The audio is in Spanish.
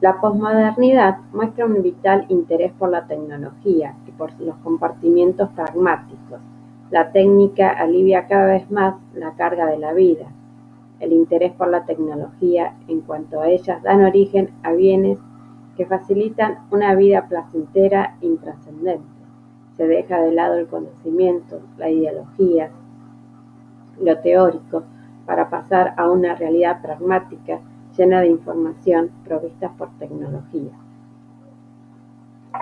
La posmodernidad muestra un vital interés por la tecnología y por los compartimientos pragmáticos. La técnica alivia cada vez más la carga de la vida. El interés por la tecnología en cuanto a ellas dan origen a bienes que facilitan una vida placentera e intrascendente. Se deja de lado el conocimiento, la ideología, lo teórico, para pasar a una realidad pragmática llena de información provista por tecnología.